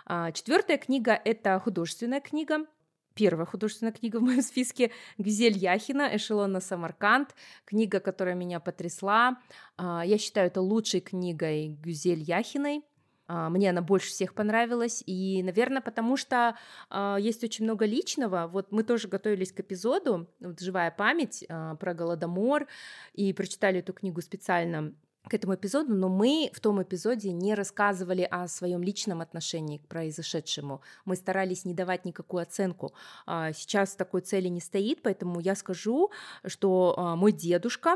А, Четвертая книга — это художественная книга, первая художественная книга в моем списке Гюзель Яхина «Эшелон на Самарканд», книга, которая меня потрясла. А, я считаю это лучшей книгой Гюзель Яхиной. А, мне она больше всех понравилась, и, наверное, потому что э, есть очень много личного. Вот мы тоже готовились к эпизоду, вот «Живая память» э, про Голодомор, и прочитали эту книгу специально к этому эпизоду, но мы в том эпизоде не рассказывали о своем личном отношении к произошедшему. Мы старались не давать никакую оценку. Сейчас такой цели не стоит, поэтому я скажу, что мой дедушка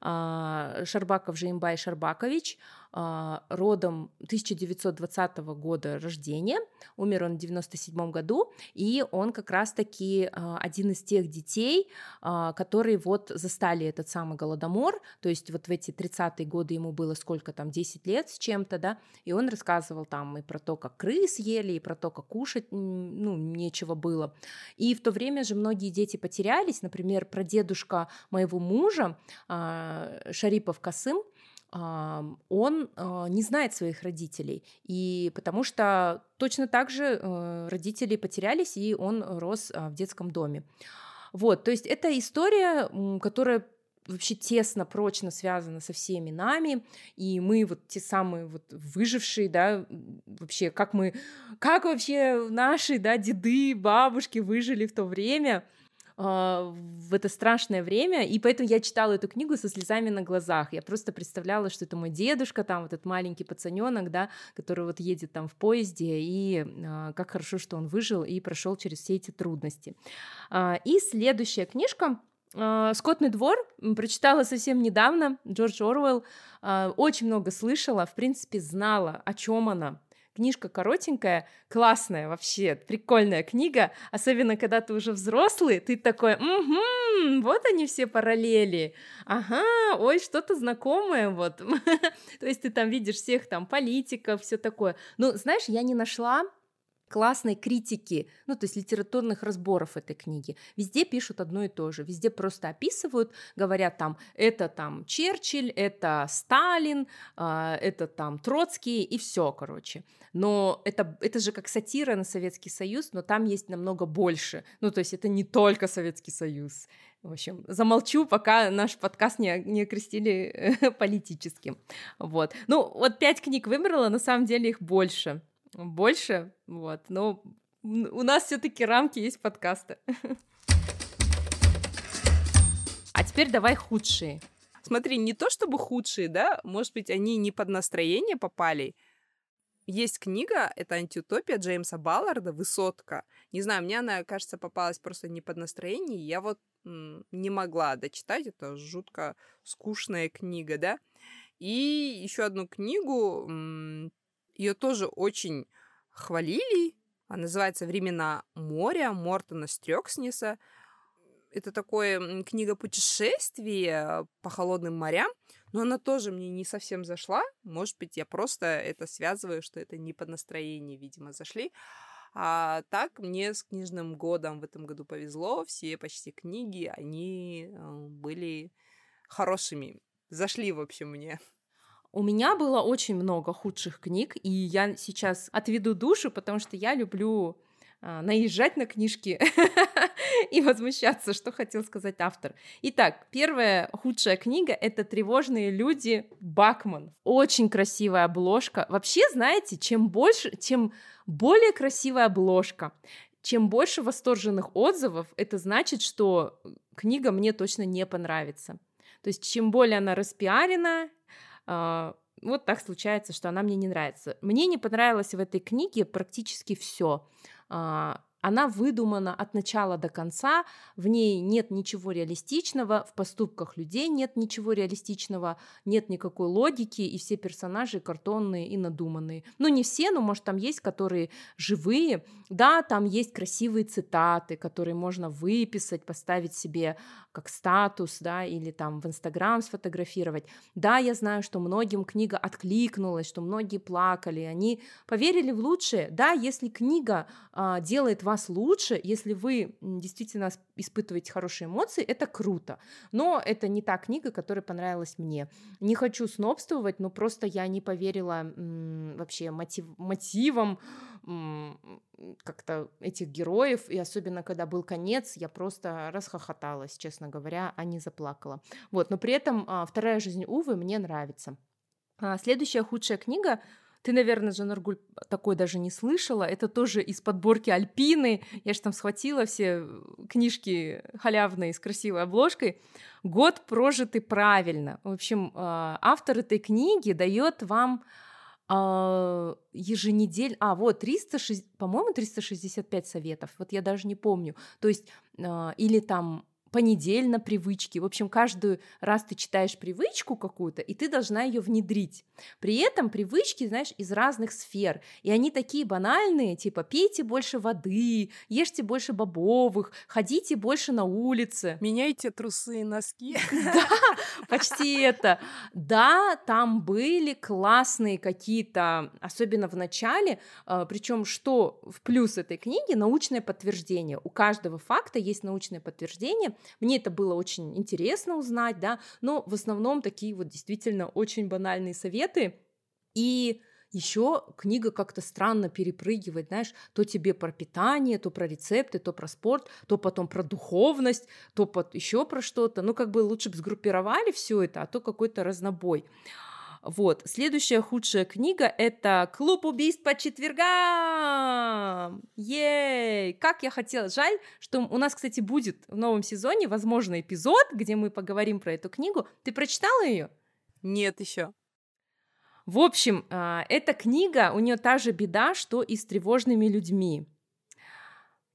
Шарбаков Жаимбай Шарбакович а, родом 1920 года рождения, умер он в 97 году, и он как раз-таки а, один из тех детей, а, которые вот застали этот самый Голодомор, то есть вот в эти 30-е годы ему было сколько там, 10 лет с чем-то, да, и он рассказывал там и про то, как крыс ели, и про то, как кушать, ну, нечего было. И в то время же многие дети потерялись, например, про дедушка моего мужа, Шарипов Касым, он а, не знает своих родителей, и потому что точно так же э, родители потерялись, и он рос а, в детском доме. Вот, то есть это история, которая вообще тесно, прочно связана со всеми нами, и мы вот те самые вот выжившие, да, вообще, как мы, как вообще наши, да, деды, бабушки выжили в то время — в это страшное время, и поэтому я читала эту книгу со слезами на глазах. Я просто представляла, что это мой дедушка, там вот этот маленький пацаненок, да, который вот едет там в поезде, и а, как хорошо, что он выжил и прошел через все эти трудности. А, и следующая книжка Скотный двор прочитала совсем недавно, Джордж Оруэлл. Очень много слышала, в принципе, знала, о чем она. Книжка коротенькая, классная вообще, прикольная книга, особенно когда ты уже взрослый, ты такой, угу, вот они все параллели, ага, ой, что-то знакомое, вот. <laughs> То есть ты там видишь всех там политиков, все такое. Ну, знаешь, я не нашла классной критики, ну, то есть литературных разборов этой книги. Везде пишут одно и то же, везде просто описывают, говорят там, это там Черчилль, это Сталин, э, это там Троцкий и все, короче. Но это, это же как сатира на Советский Союз, но там есть намного больше. Ну, то есть это не только Советский Союз. В общем, замолчу, пока наш подкаст не, не окрестили <laughs> политическим. Вот. Ну, вот пять книг выбрала, на самом деле их больше. Больше, вот, но у нас все-таки рамки есть подкаста. <laughs> А теперь давай худшие. Смотри, не то чтобы худшие, да, может быть, они не под настроение попали. Есть книга, это антиутопия Джеймса Балларда «Высотка». Не знаю, мне она, кажется, попалась просто не под настроение. Я вот м, не могла дочитать, это жутко скучная книга, да. И еще одну книгу, ее тоже очень хвалили. Она называется «Времена моря» Мортона Стрёкснеса. Это такое книга путешествий по холодным морям, но она тоже мне не совсем зашла. Может быть, я просто это связываю, что это не под настроение, видимо, зашли. А так мне с книжным годом в этом году повезло. Все почти книги, они э, были хорошими. Зашли, в общем, мне. У меня было очень много худших книг, и я сейчас отведу душу, потому что я люблю а, наезжать на книжки <laughs> и возмущаться, что хотел сказать автор. Итак, первая худшая книга — это «Тревожные люди» Бакман. Очень красивая обложка. Вообще, знаете, чем больше, чем более красивая обложка, чем больше восторженных отзывов, это значит, что книга мне точно не понравится. То есть, чем более она распиарена, вот так случается, что она мне не нравится. Мне не понравилось в этой книге практически все. А, она выдумана от начала до конца, в ней нет ничего реалистичного, в поступках людей нет ничего реалистичного, нет никакой логики, и все персонажи картонные и надуманные. Ну, не все, но, может, там есть, которые живые. Да, там есть красивые цитаты, которые можно выписать, поставить себе как статус, да, или там в Инстаграм сфотографировать. Да, я знаю, что многим книга откликнулась, что многие плакали, они поверили в лучшее. Да, если книга а, делает вас лучше, если вы действительно испытываете хорошие эмоции, это круто. Но это не та книга, которая понравилась мне. Не хочу снобствовать, но просто я не поверила м, вообще мотив, мотивам как-то этих героев, и особенно когда был конец, я просто расхохоталась, честно говоря, а не заплакала. Вот, но при этом а, «Вторая жизнь Увы» мне нравится. А, следующая худшая книга ты, наверное, Жанаргуль, такой даже не слышала. Это тоже из подборки Альпины. Я же там схватила все книжки халявные с красивой обложкой. Год прожитый правильно. В общем, а, автор этой книги дает вам а, еженедельно, а вот 306, по-моему, 365 советов, вот я даже не помню, то есть, а, или там понедельно привычки. В общем, каждый раз ты читаешь привычку какую-то, и ты должна ее внедрить. При этом привычки, знаешь, из разных сфер. И они такие банальные, типа пейте больше воды, ешьте больше бобовых, ходите больше на улице. Меняйте трусы и носки. <laughs> Да, почти это. Да, там были классные какие-то, особенно в начале, а, причем что в плюс этой книги, научное подтверждение. У каждого факта есть научное подтверждение, мне это было очень интересно узнать, да, но в основном такие вот действительно очень банальные советы. И еще книга как-то странно перепрыгивает, знаешь, то тебе про питание, то про рецепты, то про спорт, то потом про духовность, то под еще про что-то. Ну, как бы лучше бы сгруппировали все это, а то какой-то разнобой. Вот. Следующая худшая книга — это «Клуб убийств по четвергам». Ей! Как я хотела. Жаль, что у нас, кстати, будет в новом сезоне, возможно, эпизод, где мы поговорим про эту книгу. Ты прочитала ее? Нет еще. В общем, а, эта книга, у нее та же беда, что и с тревожными людьми.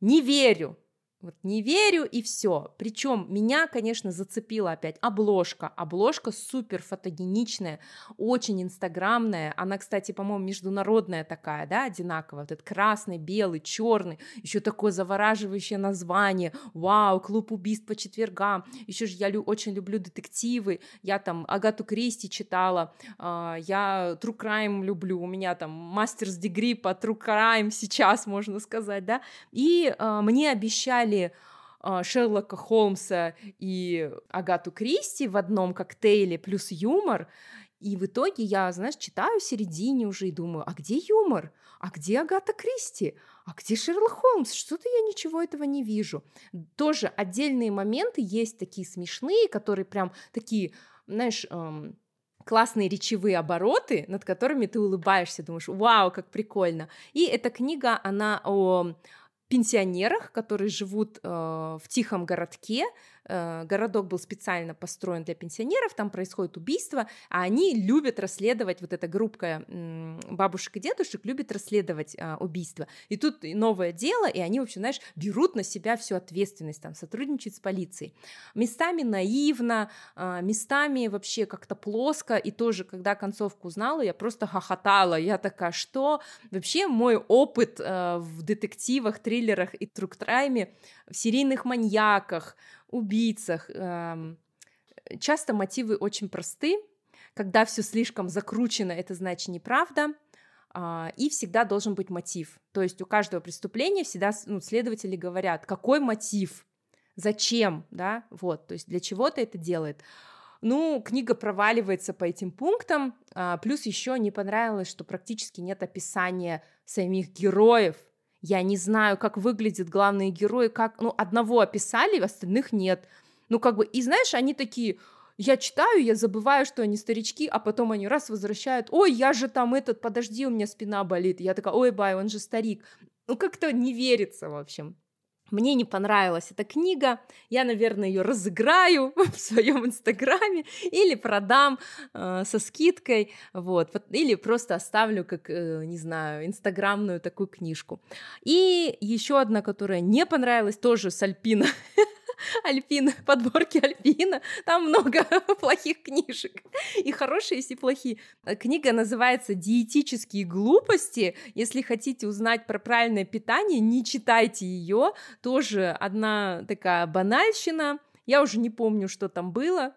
Не верю, вот не верю и все. Причем меня, конечно, зацепила опять обложка. Обложка супер фотогеничная, очень инстаграмная. Она, кстати, по-моему, международная такая, да, одинаковая. Вот этот красный, белый, черный. Еще такое завораживающее название. Вау, клуб убийств по четвергам. Еще же я лю- очень люблю детективы. Я там Агату Кристи читала. Э, я True Crime люблю. У меня там мастерс дегри по True Crime сейчас, можно сказать, да. И э, мне обещали взяли а, Шерлока Холмса и Агату Кристи в одном коктейле плюс юмор, и в итоге я, знаешь, читаю в середине уже и думаю, а где юмор? А где Агата Кристи? А где Шерлок Холмс? Что-то я ничего этого не вижу. Тоже отдельные моменты есть такие смешные, которые прям такие, знаешь, эм, классные речевые обороты, над которыми ты улыбаешься, думаешь, вау, как прикольно. И эта книга, она о пенсионерах, которые живут э, в тихом городке, городок был специально построен для пенсионеров, там происходит убийство, а они любят расследовать, вот эта группа бабушек и дедушек любит расследовать а, убийство. И тут новое дело, и они, в общем, знаешь, берут на себя всю ответственность, там, сотрудничают с полицией. Местами наивно, а, местами вообще как-то плоско, и тоже, когда концовку узнала, я просто хохотала, я такая, что? Вообще мой опыт э, в детективах, триллерах и труктрайме, в серийных маньяках, убийцах. Эм, часто мотивы очень просты. Когда все слишком закручено, это значит неправда. А, и всегда должен быть мотив. То есть у каждого преступления всегда ну, следователи говорят, какой мотив, зачем, да, вот, то есть для чего ты это делает. Ну, книга проваливается по этим пунктам, а, плюс еще не понравилось, что практически нет описания самих героев, я не знаю, как выглядят главные герои, как, ну, одного описали, остальных нет. Ну, как бы, и знаешь, они такие, я читаю, я забываю, что они старички, а потом они раз возвращают, ой, я же там этот, подожди, у меня спина болит. Я такая, ой, бай, он же старик. Ну, как-то не верится, в общем. Мне не понравилась эта книга, я, наверное, ее разыграю <laughs> в своем инстаграме или продам э, со скидкой, вот, или просто оставлю как, э, не знаю, инстаграмную такую книжку. И еще одна, которая не понравилась, тоже с Альпина. <laughs> Альпина, <laughs> подборки Альпина. Там много <laughs> плохих книжек. И хорошие, и плохие. Книга называется «Диетические глупости». Если хотите узнать про правильное питание, не читайте ее. Тоже одна такая банальщина. Я уже не помню, что там было,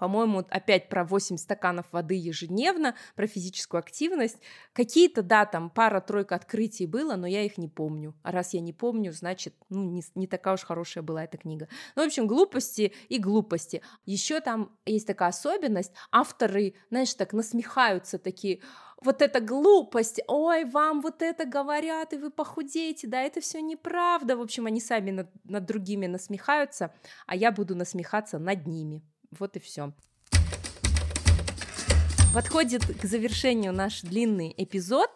по-моему, опять про 8 стаканов воды ежедневно, про физическую активность. Какие-то, да, там пара-тройка открытий было, но я их не помню. А раз я не помню, значит, ну, не, не такая уж хорошая была эта книга. Ну, в общем, глупости и глупости. Еще там есть такая особенность, авторы, знаешь, так насмехаются такие, вот эта глупость, ой, вам вот это говорят, и вы похудеете, да, это все неправда. В общем, они сами над, над другими насмехаются, а я буду насмехаться над ними. Вот и все. Подходит к завершению наш длинный эпизод.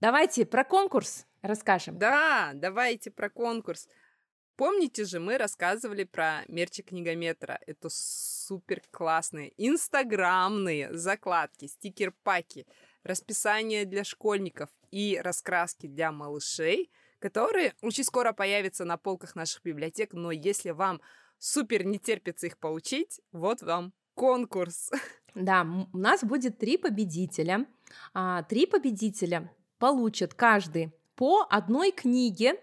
Давайте про конкурс расскажем. Да, давайте про конкурс. Помните же, мы рассказывали про мерчи книгометра. Это супер классные инстаграмные закладки, стикер-паки, расписание для школьников и раскраски для малышей, которые очень скоро появятся на полках наших библиотек. Но если вам супер не терпится их получить, вот вам конкурс. <laughs> Да, у нас будет три победителя. А, три победителя получат каждый по одной книге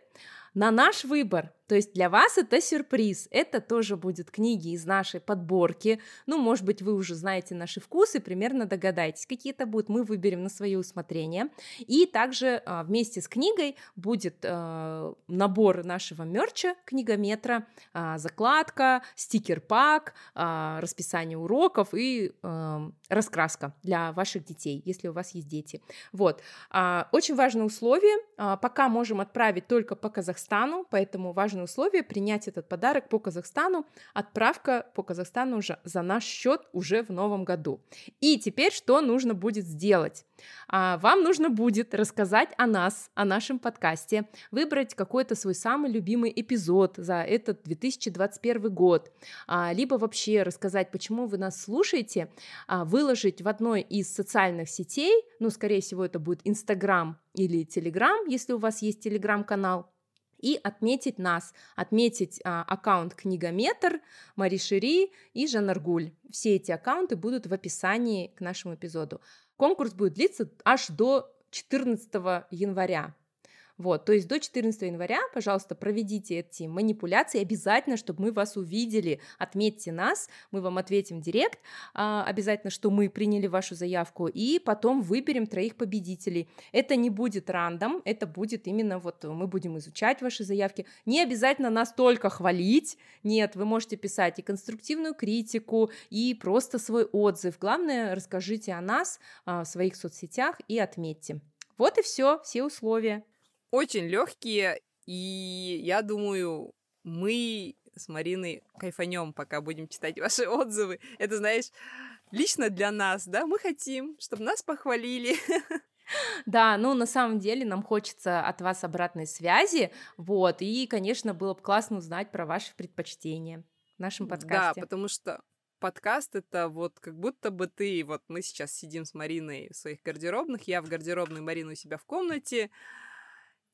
на наш выбор. То есть для вас это сюрприз. Это тоже будет книги из нашей подборки. Ну, может быть, вы уже знаете наши вкусы, примерно догадаетесь, какие это будут. Мы выберем на свое усмотрение. И также а, вместе с книгой будет а, набор нашего мерча, книгометра, а, закладка, стикер-пак, а, расписание уроков и а, раскраска для ваших детей, если у вас есть дети. Вот. Очень важное условие. Пока можем отправить только по Казахстану, поэтому важно важное условие принять этот подарок по Казахстану. Отправка по Казахстану уже за наш счет уже в новом году. И теперь что нужно будет сделать? А, вам нужно будет рассказать о нас, о нашем подкасте, выбрать какой-то свой самый любимый эпизод за этот 2021 год, а, либо вообще рассказать, почему вы нас слушаете, а, выложить в одной из социальных сетей, ну, скорее всего, это будет Инстаграм или Телеграм, если у вас есть Телеграм-канал, и отметить нас, отметить а, аккаунт Книгометр, Мари Шири и Жанаргуль. Все эти аккаунты будут в описании к нашему эпизоду. Конкурс будет длиться аж до 14 января. Вот, то есть до 14 января, пожалуйста, проведите эти манипуляции, обязательно, чтобы мы вас увидели, отметьте нас, мы вам ответим директ, а, обязательно, что мы приняли вашу заявку, и потом выберем троих победителей. Это не будет рандом, это будет именно вот мы будем изучать ваши заявки. Не обязательно нас только хвалить, нет, вы можете писать и конструктивную критику, и просто свой отзыв. Главное, расскажите о нас а, в своих соцсетях и отметьте. Вот и все, все условия очень легкие, и я думаю, мы с Мариной кайфанем, пока будем читать <laughs> ваши отзывы. Это, знаешь, лично для нас, да, мы хотим, чтобы нас похвалили. <laughs> Да, ну на самом деле нам хочется от вас обратной связи, вот, и, конечно, было бы классно узнать про ваши предпочтения в нашем подкасте. Да, потому что подкаст это вот как будто бы ты, вот мы сейчас сидим с Мариной в своих гардеробных, я в гардеробной, Марина у себя в комнате,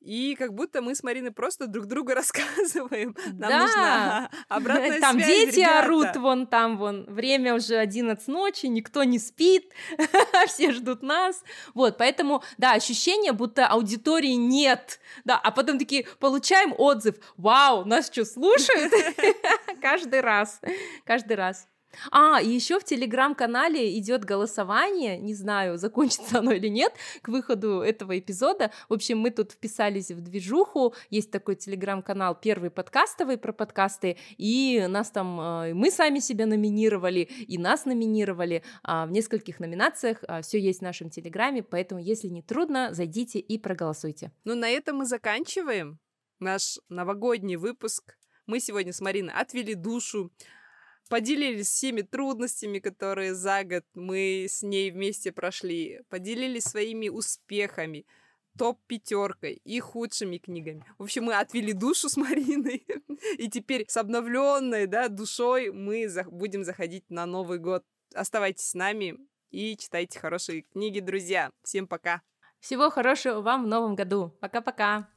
и как будто мы с Мариной просто друг друга <laughs> рассказываем. Нам да. нужна <laughs> обратная там связь, дети ребята. орут, вон там, вон, время уже 11 ночи, никто не спит, <laughs> все ждут нас. Вот, поэтому, да, ощущение, будто аудитории нет. Да, а потом такие, получаем отзыв, вау, нас что, слушают? Каждый раз, каждый раз. А, и еще в телеграм-канале идет голосование, не знаю, закончится оно или нет, к выходу этого эпизода. В общем, мы тут вписались в движуху, есть такой телеграм-канал первый подкастовый про подкасты, и нас там, э, мы сами себя номинировали, и нас номинировали а, в нескольких номинациях, а, все есть в нашем телеграме, поэтому, если не трудно, зайдите и проголосуйте. Ну, на этом мы заканчиваем наш новогодний выпуск. Мы сегодня с Мариной отвели душу, поделились всеми трудностями, которые за год мы с ней вместе прошли, поделились своими успехами, топ-пятеркой и худшими книгами. В общем, мы отвели душу с Мариной, <laughs> и теперь с обновленной да, душой мы за- будем заходить на Новый год. Оставайтесь с нами и читайте хорошие книги, друзья. Всем пока! Всего хорошего вам в новом году. Пока-пока!